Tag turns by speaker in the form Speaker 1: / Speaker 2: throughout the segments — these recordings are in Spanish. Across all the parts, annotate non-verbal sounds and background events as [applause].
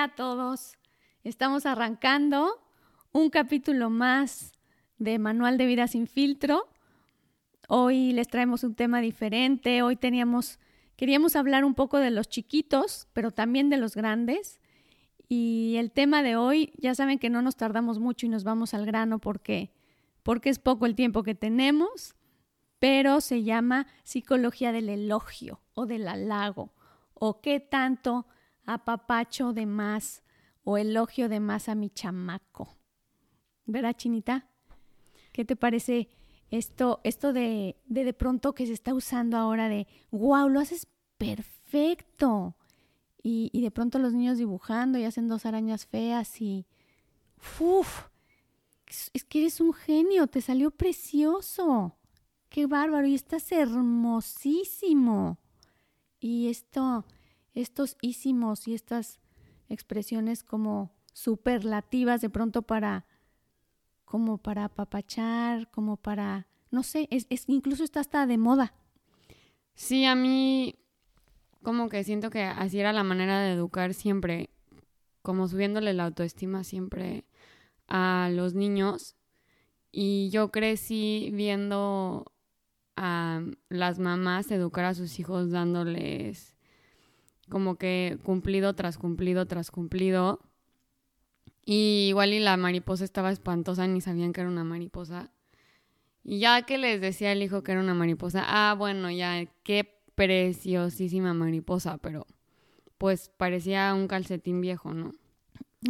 Speaker 1: día a todos. Estamos arrancando un capítulo más de Manual de Vida sin filtro. Hoy les traemos un tema diferente. Hoy teníamos, queríamos hablar un poco de los chiquitos, pero también de los grandes. Y el tema de hoy, ya saben que no nos tardamos mucho y nos vamos al grano porque, porque es poco el tiempo que tenemos, pero se llama psicología del elogio o del halago o qué tanto apapacho de más o elogio de más a mi chamaco. ¿Verdad, Chinita? ¿Qué te parece esto, esto de, de de pronto que se está usando ahora de, wow, lo haces perfecto? Y, y de pronto los niños dibujando y hacen dos arañas feas y, uff, es que eres un genio, te salió precioso. Qué bárbaro, y estás hermosísimo. Y esto, estos ísimos y estas expresiones como superlativas de pronto para, como para apapachar, como para, no sé, es, es, incluso está hasta de moda.
Speaker 2: Sí, a mí como que siento que así era la manera de educar siempre, como subiéndole la autoestima siempre a los niños. Y yo crecí viendo a las mamás educar a sus hijos dándoles como que cumplido tras cumplido tras cumplido. Y igual y la mariposa estaba espantosa, ni sabían que era una mariposa. Y ya que les decía el hijo que era una mariposa, ah, bueno, ya, qué preciosísima mariposa, pero pues parecía un calcetín viejo, ¿no?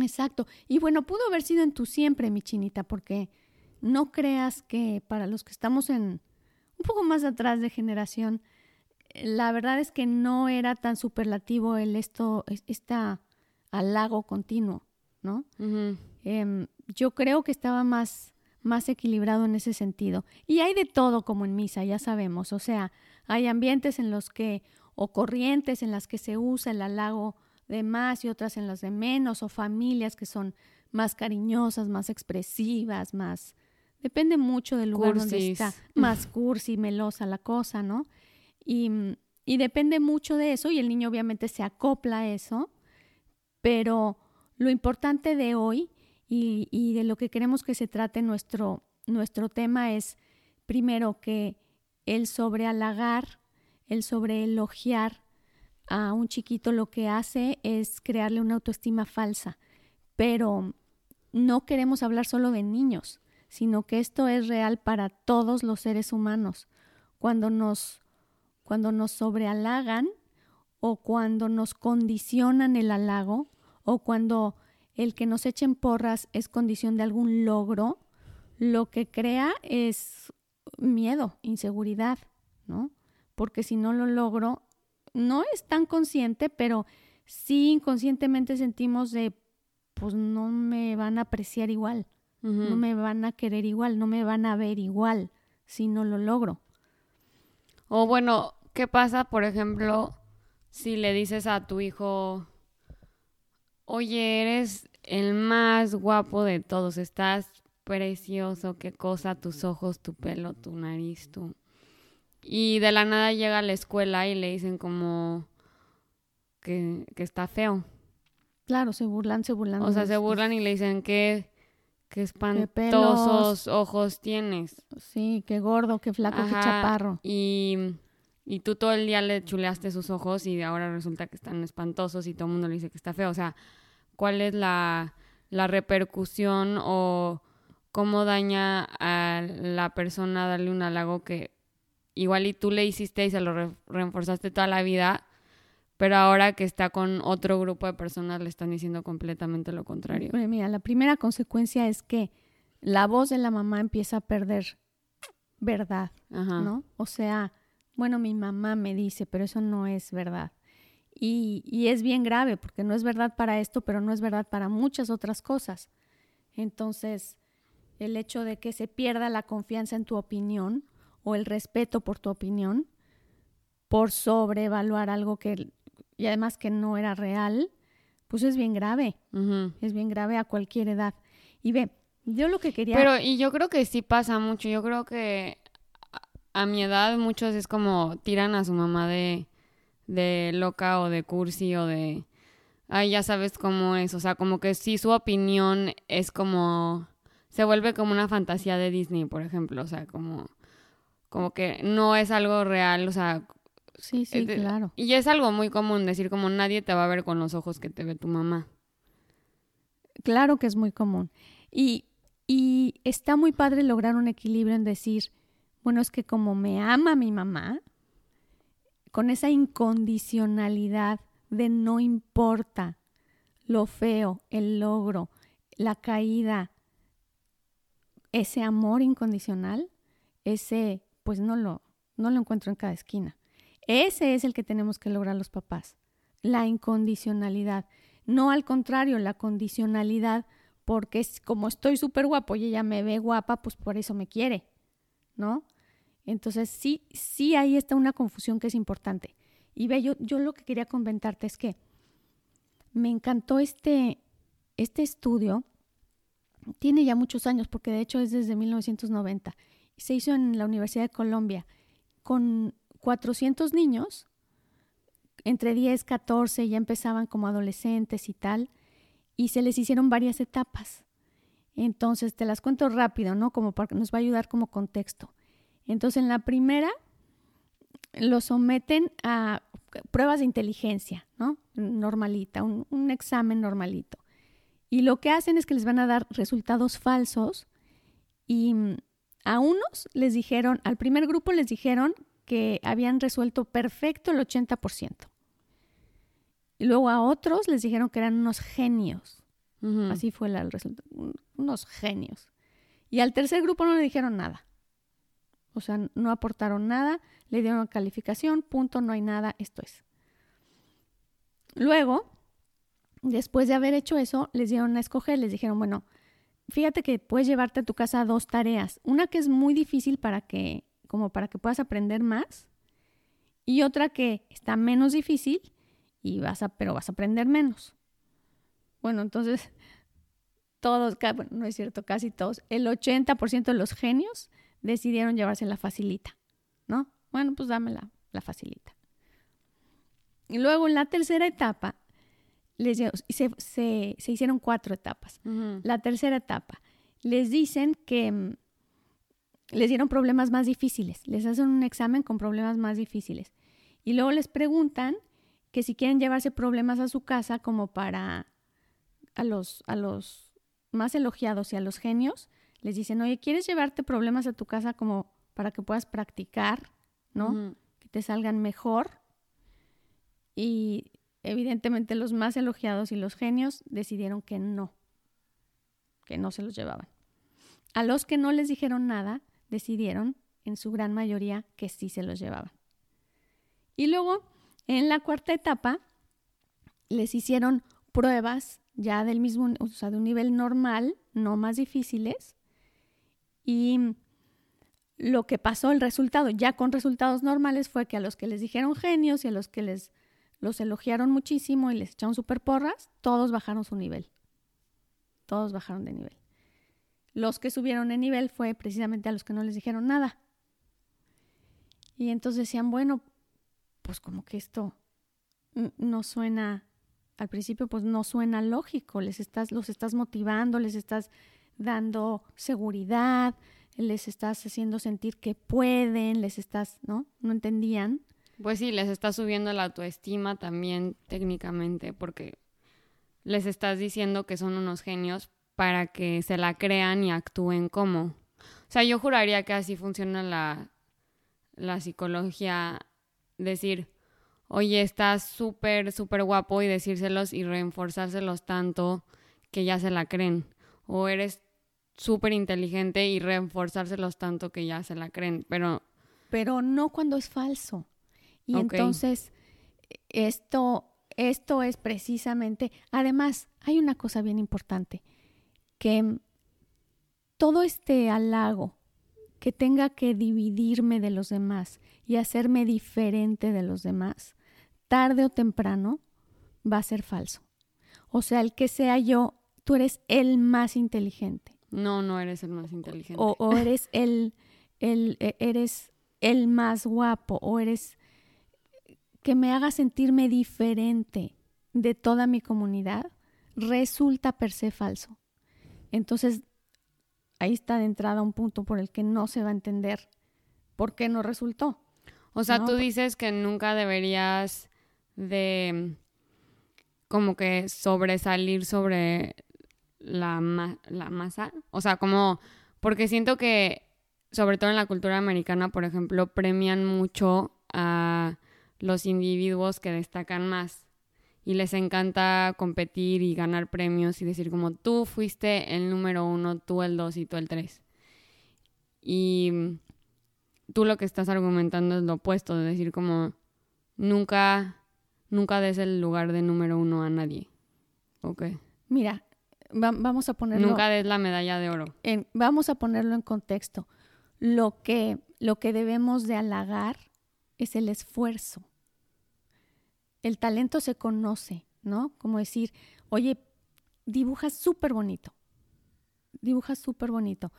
Speaker 1: Exacto. Y bueno, pudo haber sido en tu siempre, mi chinita, porque no creas que para los que estamos en, un poco más atrás de generación, la verdad es que no era tan superlativo el esto, esta halago continuo, ¿no? eh, yo creo que estaba más, más equilibrado en ese sentido. Y hay de todo como en misa, ya sabemos. O sea, hay ambientes en los que, o corrientes en las que se usa el halago de más y otras en las de menos, o familias que son más cariñosas, más expresivas, más Depende mucho del lugar donde está, más [laughs] cursi, melosa la cosa, ¿no? Y, y, depende mucho de eso y el niño obviamente se acopla a eso, pero lo importante de hoy y, de lo que queremos que se trate nuestro, nuestro tema es, primero, que el sobrealagar, el sobreelogiar a un chiquito lo que hace es crearle una autoestima falsa, pero no queremos hablar solo de niños sino que esto es real para todos los seres humanos. Cuando nos, cuando nos sobrealagan o cuando nos condicionan el halago o cuando el que nos echen porras es condición de algún logro, lo que crea es miedo, inseguridad, ¿no? Porque si no lo logro, no es tan consciente, pero sí inconscientemente sentimos de, pues no me van a apreciar igual. No me van a querer igual, no me van a ver igual si no lo logro.
Speaker 2: O bueno, ¿qué pasa, por ejemplo, si le dices a tu hijo, oye, eres el más guapo de todos, estás precioso, qué cosa, tus ojos, tu pelo, tu nariz, tú. Y de la nada llega a la escuela y le dicen como que, que está feo.
Speaker 1: Claro, se burlan, se burlan.
Speaker 2: O sea, se burlan y le dicen que Qué espantosos ojos tienes.
Speaker 1: Sí, qué gordo, qué flaco, qué chaparro.
Speaker 2: Y, y tú todo el día le chuleaste sus ojos y ahora resulta que están espantosos y todo el mundo le dice que está feo. O sea, ¿cuál es la, la repercusión o cómo daña a la persona darle un halago que igual y tú le hiciste y se lo reforzaste toda la vida pero ahora que está con otro grupo de personas le están diciendo completamente lo contrario.
Speaker 1: mira, la primera consecuencia es que la voz de la mamá empieza a perder verdad, ¿no? O sea, bueno, mi mamá me dice, pero eso no es verdad. Y, y es bien grave porque no es verdad para esto, pero no es verdad para muchas otras cosas. Entonces, el hecho de que se pierda la confianza en tu opinión o el respeto por tu opinión por sobrevaluar algo que y además que no era real, pues es bien grave. Es bien grave a cualquier edad. Y ve, yo lo que quería...
Speaker 2: Pero, y yo creo que sí pasa mucho. Yo creo que a, mi edad muchos es como tiran a su mamá de, de loca o de cursi o de... ahí ya sabes cómo es, o sea, como que sí su opinión es como se vuelve como una fantasía de Disney, por ejemplo, o sea, como como que no es algo real, o sea,
Speaker 1: sí, sí, claro.
Speaker 2: Y es algo muy común decir como nadie te va a ver con los ojos que te ve tu mamá.
Speaker 1: Claro que es muy común. Y, y está muy padre lograr un equilibrio en decir, bueno, es que como me ama mi mamá, con esa incondicionalidad de no importa lo feo, el logro, la caída, ese amor incondicional, ese pues no lo, no lo encuentro en cada esquina. Ese es el que tenemos que lograr los papás, la incondicionalidad. No al contrario, la condicionalidad, porque es como estoy súper guapo y ella me ve guapa, pues por eso me quiere, ¿no? Entonces sí, sí ahí está una confusión que es importante. Y ve, yo, yo lo que quería comentarte es que me encantó este, este estudio, tiene ya muchos años, porque de hecho es desde 1990 se hizo en la Universidad de Colombia con 400 niños, entre 10, 14, ya empezaban como adolescentes y tal, y se les hicieron varias etapas. Entonces, te las cuento rápido, ¿no? Como para que nos va a ayudar como contexto. Entonces, en la primera, lo someten a pruebas de inteligencia, ¿no? Normalita, un, un examen normalito. Y lo que hacen es que les van a dar resultados falsos y a unos les dijeron, al primer grupo les dijeron que habían resuelto perfecto el 80%. Y luego a otros les dijeron que eran unos genios. Así fue el resultado, unos genios. Y al tercer grupo no le dijeron nada. O sea, no aportaron nada, le dieron calificación, punto, no hay nada, esto es. Luego, después de haber hecho eso, les dieron a escoger, les dijeron, bueno, fíjate que puedes llevarte a tu casa dos tareas. Una que es muy difícil para que, como para que puedas aprender más, y otra que está menos difícil y vas a, pero vas a aprender menos. Bueno, entonces, todos, no es cierto, casi todos, el 80% de los genios decidieron llevarse la facilita, ¿no? Bueno, pues dame la, la facilita. Y luego en la tercera etapa les, se, se, se, hicieron cuatro etapas. La tercera etapa, les dicen que mm, les dieron problemas más difíciles, les hacen un examen con problemas más difíciles. Y luego les preguntan que si quieren llevarse problemas a su casa como para a los, a los más elogiados y a los genios, les dicen, oye, ¿quieres llevarte problemas a tu casa como para que puedas practicar, ¿no? Que te salgan mejor. Y Evidentemente los más elogiados y los genios decidieron que no, que no se los llevaban. A los que no les dijeron nada, decidieron, en su gran mayoría, que sí se los llevaban. Y luego, en la cuarta etapa, les hicieron pruebas ya del mismo, o sea, de un nivel normal, no más difíciles. Y lo que pasó, el resultado, ya con resultados normales, fue que a los que les dijeron genios y a los que les los elogiaron muchísimo y les echaron super porras, todos bajaron su nivel. Todos bajaron de nivel. Los que subieron de nivel fue precisamente a los que no les dijeron nada. Y entonces decían, bueno, pues como que esto no suena, al principio pues no suena lógico, les estás, los estás motivando, les estás dando seguridad, les estás haciendo sentir que pueden, les estás, ¿no? No entendían.
Speaker 2: Pues sí, les estás subiendo la autoestima también técnicamente porque les estás diciendo que son unos genios para que se la crean y actúen como. O sea, yo juraría que así funciona la, la psicología, decir, oye, estás súper, súper guapo y decírselos y reforzárselos tanto que ya se la creen. O eres súper inteligente y reforzárselos tanto que ya se la creen, pero...
Speaker 1: Pero no cuando es falso. Y entonces, esto, esto es precisamente, además, hay una cosa bien importante, que todo este halago que tenga que dividirme de los demás y hacerme diferente de los demás, tarde o temprano va a ser falso. O sea, el que sea yo, tú eres el más inteligente.
Speaker 2: No, no eres el más inteligente.
Speaker 1: O, o eres el, el, e, eres el más guapo, o eres que me haga sentirme diferente. de toda mi comunidad resulta per se falso. Entonces, ahí está de entrada un punto por el que no se va a entender por qué no resultó.
Speaker 2: O sea,
Speaker 1: No,
Speaker 2: tú dices que nunca deberías de como que sobresalir sobre la, ma- la masa. O sea, como, porque siento que, sobre todo en la cultura americana, por ejemplo, premian mucho a los individuos que destacan más. Y les encanta competir y ganar premios y decir como tú fuiste el número uno, tú el dos y tú el tres. Y tú lo que estás argumentando es lo opuesto, de decir como nunca, nunca des el lugar de número uno a nadie. Ok.
Speaker 1: Mira, va- vamos a ponerlo
Speaker 2: Nunca des la medalla de oro.
Speaker 1: en, vamos a ponerlo en contexto. Lo que, lo que debemos de halagar es el esfuerzo. El talento se conoce, ¿no? Como decir, oye, dibujas súper bonito. Dibujas súper bonito.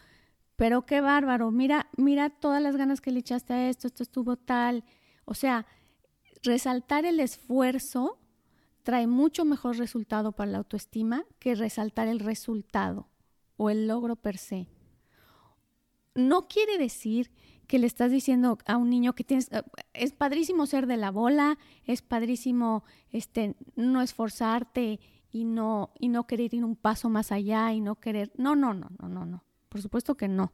Speaker 1: Pero qué bárbaro. Mira, mira todas las ganas que le echaste a esto, esto estuvo tal. O sea, resaltar el esfuerzo trae mucho mejor resultado para la autoestima que resaltar el resultado o el logro per se. No quiere decir que le estás diciendo a un niño que tienes eh, es padrísimo ser de la bola, es padrísimo este no esforzarte y no y no querer ir un paso más allá y no querer. No, no, no, no, no, no. Por supuesto que no.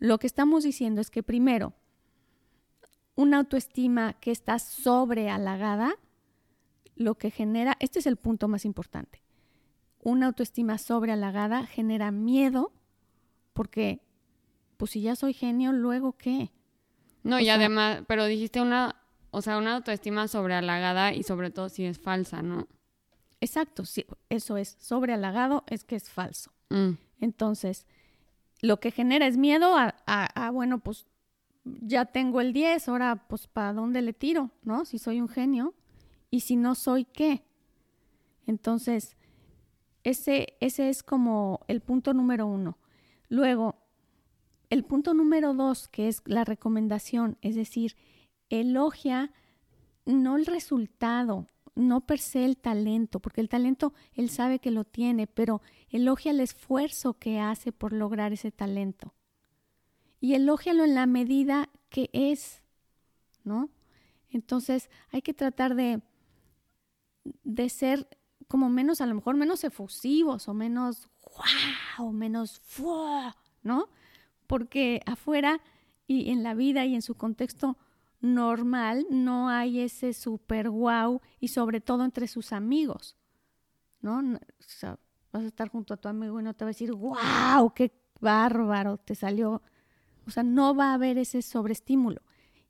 Speaker 1: Lo que estamos diciendo es que primero una autoestima que está sobrehalagada lo que genera, este es el punto más importante. Una autoestima sobrehalagada genera miedo porque pues si ya soy genio, luego qué?
Speaker 2: No,
Speaker 1: O
Speaker 2: y
Speaker 1: sea-
Speaker 2: además, pero dijiste una, o sea, una autoestima sobrehalagada y sobre todo si es falsa, ¿no?
Speaker 1: Exacto, sí, eso es sobrehalagado, es que es falso.
Speaker 2: Mm.
Speaker 1: Entonces, lo que genera es miedo a, a- a, bueno, pues ya tengo el 10, ahora pues para dónde le tiro, ¿no? Si soy un genio y si no soy qué. Entonces, ese, ese es como el punto número uno. Luego, el punto número dos, que es la recomendación, es decir, elogia no el resultado, no per se el talento, porque el talento él sabe que lo tiene, pero elogia el esfuerzo que hace por lograr ese talento. Y elógialo en la medida que es, ¿no? Entonces hay que tratar de, de ser como menos, a lo mejor menos efusivos o menos wow, o menos ¡fua! ¿no? Porque afuera y en la vida y en su contexto normal no hay ese super wow y sobre todo entre sus amigos. No, O sea, vas a estar junto a tu amigo y no te va a decir, wow, qué bárbaro, te salió. O sea, no va a haber ese sobreestímulo.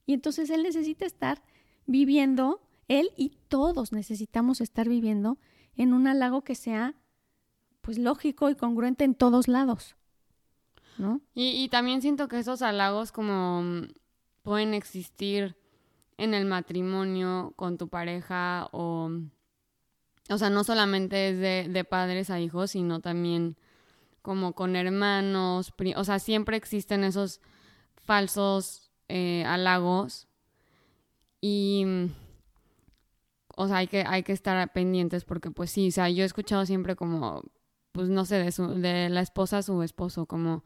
Speaker 1: Y entonces él necesita estar viviendo, él y todos necesitamos estar viviendo en un halago que sea, pues, lógico y congruente en todos lados, ¿no?
Speaker 2: Y, también siento que esos halagos como mm, pueden existir en el matrimonio con tu pareja o... O sea, no solamente es de, de padres a hijos, sino también como con hermanos. O sea, siempre existen esos falsos eh, halagos. Y... O sea, hay que, hay que estar pendientes porque pues sí, o sea, yo he escuchado siempre como, pues no sé, de, su, de la esposa a su esposo, como,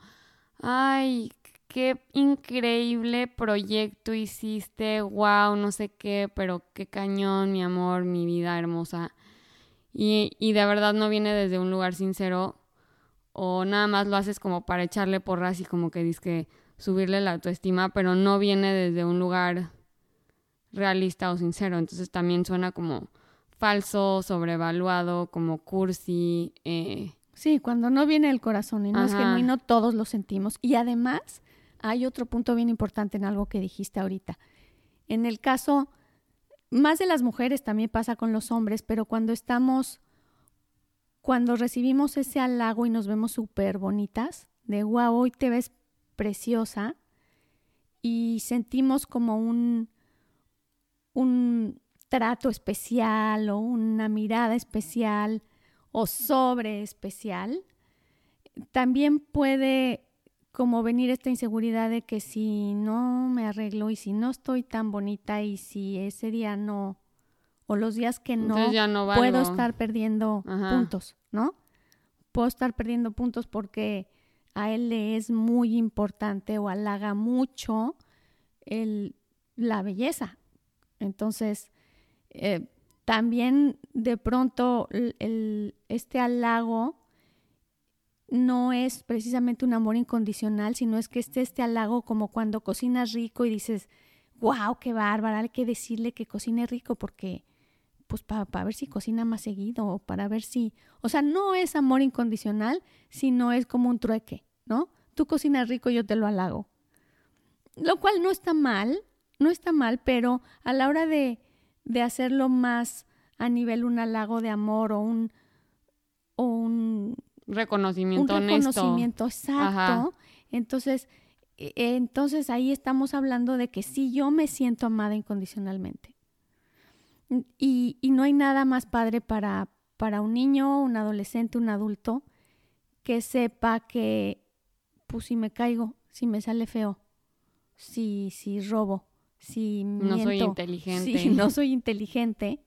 Speaker 2: ay, qué increíble proyecto hiciste, wow, no sé qué, pero qué cañón, mi amor, mi vida hermosa. Y, y de verdad no viene desde un lugar sincero o nada más lo haces como para echarle porras y como que dices subirle la autoestima, pero no viene desde un lugar realista o sincero. Entonces también suena como falso, sobrevaluado, como cursi. Eh,
Speaker 1: Sí, cuando no viene del corazón y no es genuino, todos lo sentimos. Y además, hay otro punto bien importante en algo que dijiste ahorita. En el caso, más de las mujeres también pasa con los hombres, pero cuando estamos, cuando recibimos ese halago y nos vemos súper bonitas, de wow, hoy te ves preciosa, y sentimos como un, un trato especial o una mirada especial o sobre especial, también puede como venir esta inseguridad de que si no me arreglo y si no estoy tan bonita y si ese día no o los días que no,
Speaker 2: Entonces ya no
Speaker 1: puedo estar perdiendo
Speaker 2: Ajá.
Speaker 1: puntos, ¿no? Puedo estar perdiendo puntos porque a él le es muy importante o halaga mucho el, la belleza. Entonces, eh, también de pronto el- este halago no es precisamente un amor incondicional, sino es que este, este halago como cuando cocinas rico y dices, wow, qué bárbara, hay que decirle que cocine rico porque, pues para ver si cocina más seguido o para ver si, o sea, no es amor incondicional, sino es como un trueque, ¿no? Tú cocinas rico, yo te lo halago. Lo cual no está mal, no está mal, pero a la hora de, de hacerlo más a nivel un halago de amor o un, o un
Speaker 2: Reconocimiento
Speaker 1: un
Speaker 2: honesto.
Speaker 1: reconocimiento exacto.
Speaker 2: Ajá.
Speaker 1: Entonces, eh, entonces ahí estamos hablando de que sí yo me siento amada incondicionalmente. Y, y no hay nada más padre para, para un niño, un adolescente, un adulto, que sepa que, pues si me caigo, si me sale feo, si, si robo, si
Speaker 2: No soy inteligente.
Speaker 1: si no soy inteligente,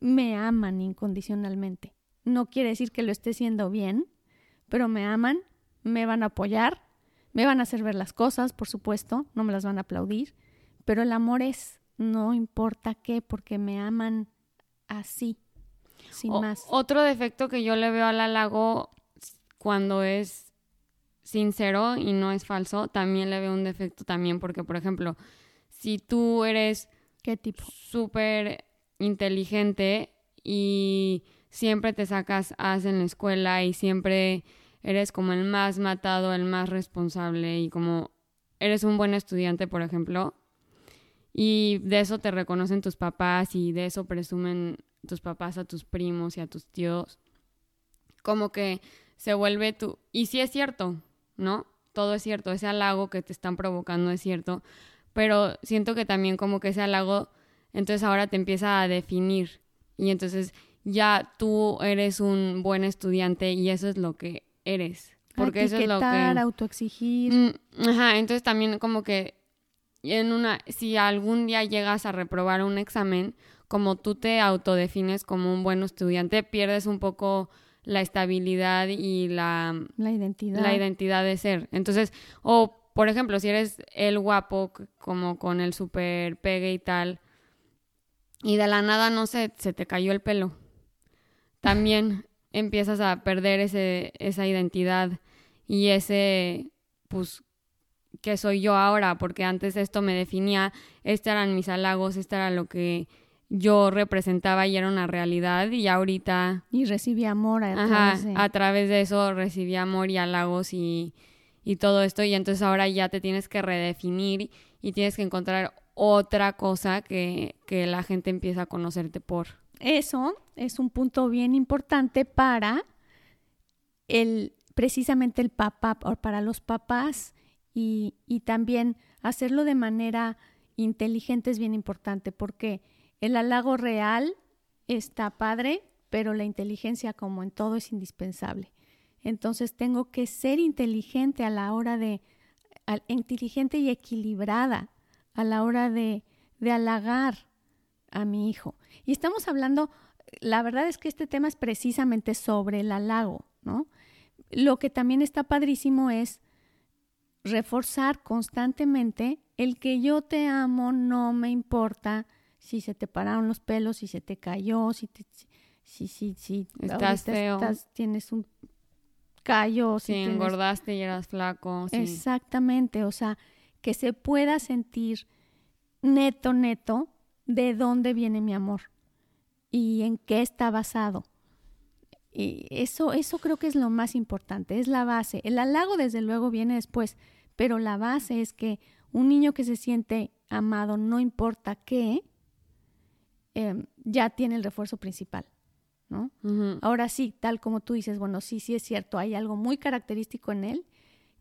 Speaker 1: me aman incondicionalmente. No quiere decir que lo esté haciendo bien, pero me aman, me van a apoyar, me van a hacer ver las cosas, por supuesto, no me las van a aplaudir, pero el amor es, no importa qué, porque me aman así, sin
Speaker 2: O-
Speaker 1: más.
Speaker 2: Otro defecto que yo le veo al halago cuando es sincero y no es falso, también le veo un defecto también porque, por ejemplo, si tú eres
Speaker 1: ¿Qué tipo?
Speaker 2: súper inteligente y siempre te sacas as en la escuela y siempre eres como el más matado, el más responsable y como eres un buen estudiante, por ejemplo, y de eso te reconocen tus papás y de eso presumen tus papás a tus primos y a tus tíos, como que se vuelve tu... Y sí es cierto, ¿no? Todo es cierto, ese halago que te están provocando es cierto, pero siento que también como que ese halago, entonces ahora te empieza a definir y entonces ya tú eres un buen estudiante y eso es lo que eres. Porque eso es lo que...
Speaker 1: Autoexigir.
Speaker 2: Mm, ajá, entonces también como que en una, si algún día llegas a reprobar un examen, como tú te autodefines como un buen estudiante, pierdes un poco la estabilidad y la,
Speaker 1: la identidad.
Speaker 2: la identidad de ser. Entonces, o por ejemplo, si eres el guapo, como con el super pegue y tal, y de la nada, no sé, se te cayó el pelo, también [laughs] empiezas a perder ese, esa identidad y ese, pues, que soy yo ahora, porque antes esto me definía, estos eran mis halagos, esto era lo que yo representaba y era una realidad, y ahorita
Speaker 1: Y recibí amor a
Speaker 2: Ajá,
Speaker 1: través de-
Speaker 2: a través de eso recibí amor y halagos y, y todo esto y entonces ahora ya te tienes que redefinir y tienes que encontrar otra cosa que, que la gente empieza a conocerte por.
Speaker 1: Eso es un punto bien importante para el precisamente el papá o para los papás y, y también hacerlo de manera inteligente es bien importante porque el halago real está padre, pero la inteligencia como en todo es indispensable. Entonces tengo que ser inteligente a la hora de, al- inteligente y equilibrada a la hora de, de halagar a mi hijo. Y estamos hablando, la verdad es que este tema es precisamente sobre el halago, ¿no? Lo que también está padrísimo es reforzar constantemente el que yo te amo, no me importa si se te pararon los pelos, si se te cayó, si te, si, si, si
Speaker 2: Estás
Speaker 1: ahorita estás- tienes un callo, si tienes-
Speaker 2: engordaste y eras flaco. sí.
Speaker 1: Exactamente, o sea, que se pueda sentir neto, neto, de dónde viene mi amor y en qué está basado. Y eso, eso creo que es lo más importante, es la base. El halago, desde luego, viene después, pero la base es que un niño que se siente amado, no importa qué, em, ya tiene el refuerzo principal, Ahora sí, tal como tú dices, bueno, sí, sí es cierto, hay algo muy característico en él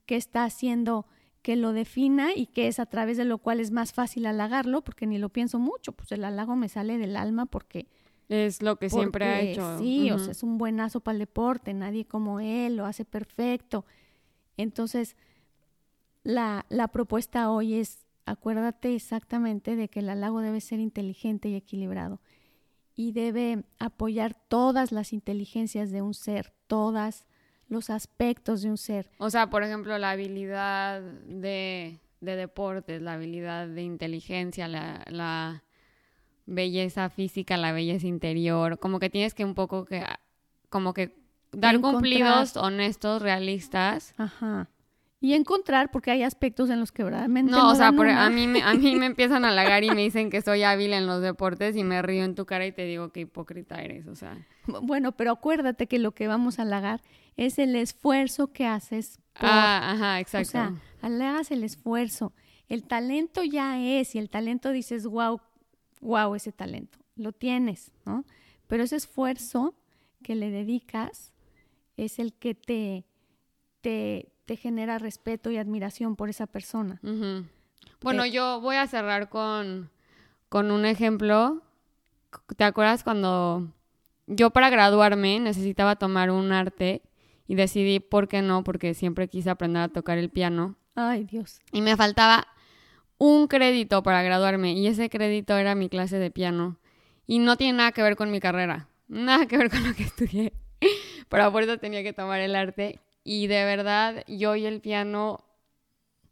Speaker 1: que está haciendo que lo defina y que es a través de lo cual es más fácil halagarlo, porque ni lo pienso mucho, pues el halago me sale del alma porque...
Speaker 2: Es lo que siempre ha hecho.
Speaker 1: Sí, o sea, es un buenazo para el deporte, nadie como él, lo hace perfecto. Entonces, la, la propuesta hoy es acuérdate exactamente de que el halago debe ser inteligente y equilibrado y debe apoyar todas las inteligencias de un ser, todas los aspectos de un ser.
Speaker 2: O sea, por ejemplo, la habilidad de, de deportes, la habilidad de inteligencia, la, la belleza física, la belleza interior, como que tienes que un poco que, como que dar cumplidos honestos, realistas.
Speaker 1: Ajá. Y encontrar, porque hay aspectos en los que verdaderamente.
Speaker 2: No, o sea, a, mí me, a mí me [laughs] empiezan a halagar y me dicen que soy hábil en los deportes y me río en tu cara y te digo qué hipócrita eres, o sea.
Speaker 1: Bueno, pero acuérdate que lo que vamos a halagar es el esfuerzo que haces.
Speaker 2: ah, ajá, exacto. O
Speaker 1: sea, halagas el esfuerzo. El talento ya es, y el talento dices, wow, wow, ese talento. Lo tienes, ¿no? Pero ese esfuerzo que le dedicas es el que te, te, te genera respeto y admiración por esa persona.
Speaker 2: Bueno, eh, yo voy a cerrar con, con un ejemplo. ¿Te acuerdas cuando yo para graduarme necesitaba tomar un arte y decidí por qué no? Porque siempre quise aprender a tocar el piano.
Speaker 1: Ay, Dios.
Speaker 2: Y me faltaba un crédito para graduarme y ese crédito era mi clase de piano. Y no tiene nada que ver con mi carrera, nada que ver con lo que estudié. [laughs] Pero a fuerza tenía que tomar el arte y de verdad yo y el piano,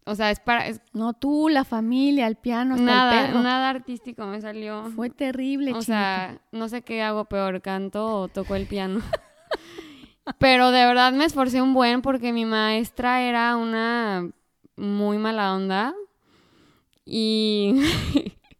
Speaker 2: o sea, es para...
Speaker 1: no tú, la familia, el piano, hasta
Speaker 2: nada,
Speaker 1: el perro.
Speaker 2: Nada artístico me salió.
Speaker 1: Fue terrible,
Speaker 2: O sea, no sé qué hago peor, canto o toco el piano. [laughs] Pero de verdad me esforcé un buen porque mi maestra era una muy mala onda. Y,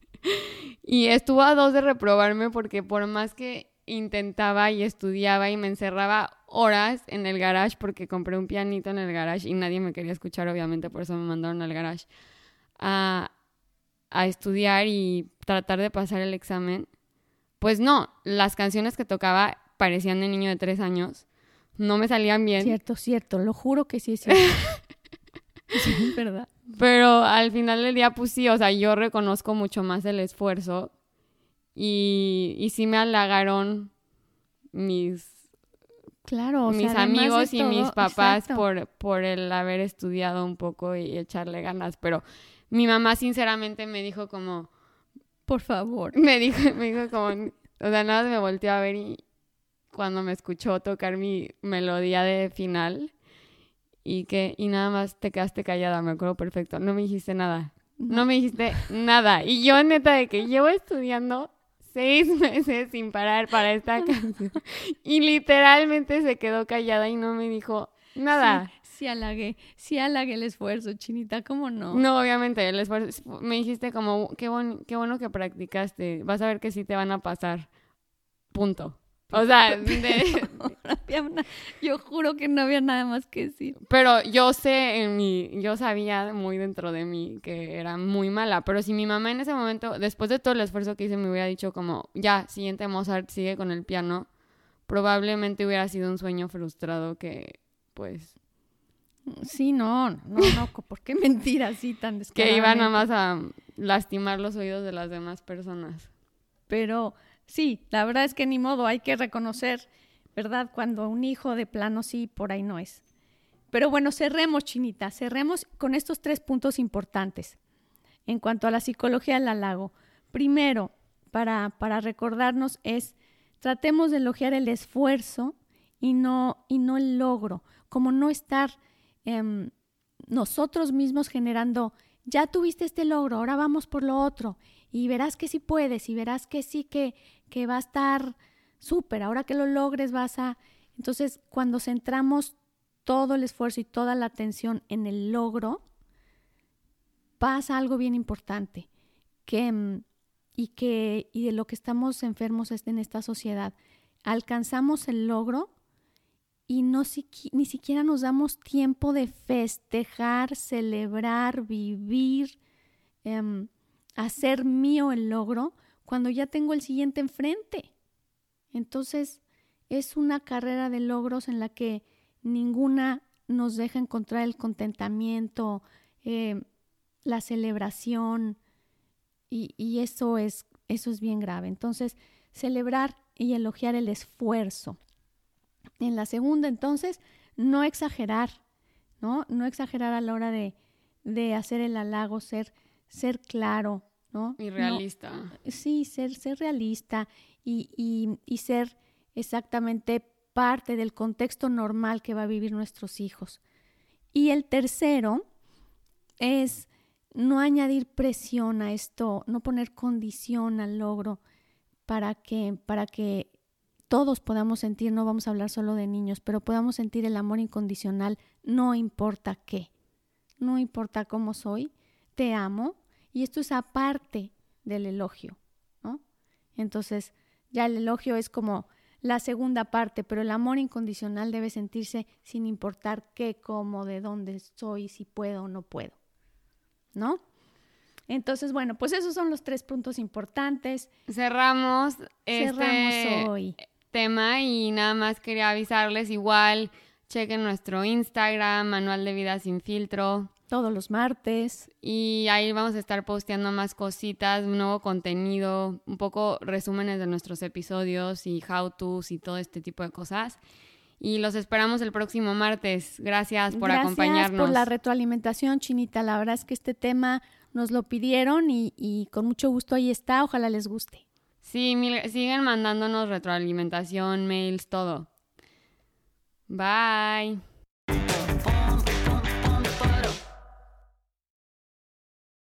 Speaker 2: [laughs] y estuvo a dos de reprobarme porque por más que intentaba y estudiaba y me encerraba horas en el garage porque compré un pianito en el garage y nadie me quería escuchar, obviamente, por eso me mandaron al garage a, a estudiar y tratar de pasar el examen. Pues no, las canciones que tocaba parecían de niño de tres años. No me salían bien.
Speaker 1: Cierto, cierto, lo juro que sí es cierto. [laughs] sí, es verdad.
Speaker 2: Pero al final del día, pues sí, o sea, yo reconozco mucho más el esfuerzo y, y sí me halagaron mis
Speaker 1: Claro,
Speaker 2: mis amigos y mis papás por, por el haber estudiado un poco y echarle ganas, pero mi mamá sinceramente me dijo como
Speaker 1: por favor.
Speaker 2: Me dijo, [laughs] me dijo como, o sea, nada me volteó a ver y cuando me escuchó tocar mi melodía de final y que y nada más te quedaste callada, me acuerdo perfecto. No me dijiste nada. No me dijiste nada. Y yo neta de que llevo estudiando seis [laughs] meses sin parar para esta [laughs] canción. Y literalmente se quedó callada y no me dijo nada.
Speaker 1: Sí, sí halagué, sí halagué el esfuerzo, Chinita, ¿cómo no?
Speaker 2: No, obviamente, el esfuerzo. Me dijiste como, qué, qué bueno que practicaste, vas a ver que sí te van a pasar. Punto. O sea, [laughs] [laughs]
Speaker 1: yo juro que no había nada más que decir.
Speaker 2: Pero yo sé en mi, yo sabía muy dentro de mí que era muy mala. Pero si mi mamá en ese momento, después de todo el esfuerzo que hice, me hubiera dicho como, ya, siguiente Mozart sigue con el piano, probablemente hubiera sido un sueño frustrado que, pues...
Speaker 1: Sí, no, no, no, ¿por qué mentir así tan
Speaker 2: Que iba nada más a lastimar los oídos de las demás personas.
Speaker 1: Pero sí, la verdad es que ni modo, hay que reconocer, ¿verdad? Cuando un hijo de plano sí, por ahí no es. Pero bueno, cerremos, Chinita, cerremos con estos tres puntos importantes en cuanto a la psicología del halago. Primero, para, para recordarnos es, tratemos de elogiar el esfuerzo y no, y no el logro, como no estar em, nosotros mismos generando, ya tuviste este logro, ahora vamos por lo otro, y verás que sí puedes, y verás que sí que, que va a estar súper, ahora que lo logres vas a... Entonces, cuando centramos todo el esfuerzo y toda la atención en el logro, pasa algo bien importante, que, mm, y, que, y de lo que estamos enfermos en esta sociedad. Alcanzamos el logro y no ni siquiera nos damos tiempo de festejar, celebrar, vivir, em, hacer mío el logro, cuando ya tengo el siguiente enfrente. Entonces, es una carrera de logros en la que ninguna nos deja encontrar el contentamiento, eh, la celebración, y, y, eso, es, eso es bien grave. Entonces, celebrar y elogiar el esfuerzo. En la segunda, entonces, no exagerar, ¿no? No exagerar a la hora de, de hacer el halago, ser ser claro, ¿no?
Speaker 2: Y realista.
Speaker 1: sí, ser, ser realista y, y, y ser exactamente parte del contexto normal que va a vivir nuestros hijos. Y el tercero es no añadir presión a esto, no poner condición al logro para que, para que todos podamos sentir, no vamos a hablar solo de niños, pero podamos sentir el amor incondicional, no importa qué, no importa cómo soy, te amo, y esto es aparte del elogio, ¿no? Entonces, ya el elogio es como la segunda parte, pero el amor incondicional debe sentirse sin importar qué, cómo, de dónde soy, si puedo o no puedo. ¿No? Entonces, bueno, pues esos son los tres puntos importantes.
Speaker 2: Cerramos, este hoy. Tema y nada más quería avisarles igual, chequen nuestro Instagram, Manual de Vida sin filtro.
Speaker 1: Todos los martes.
Speaker 2: Y ahí vamos a estar posteando más cositas, nuevo contenido, un poco resúmenes de nuestros episodios y how-tos y todo este tipo de cosas. Y los esperamos el próximo martes. Gracias por acompañarnos. Gracias
Speaker 1: por la retroalimentación, Chinita. La verdad es que este tema nos lo pidieron y, y con mucho gusto ahí está. Ojalá les guste.
Speaker 2: Sí, siguen mandándonos retroalimentación, mails, todo. Bye.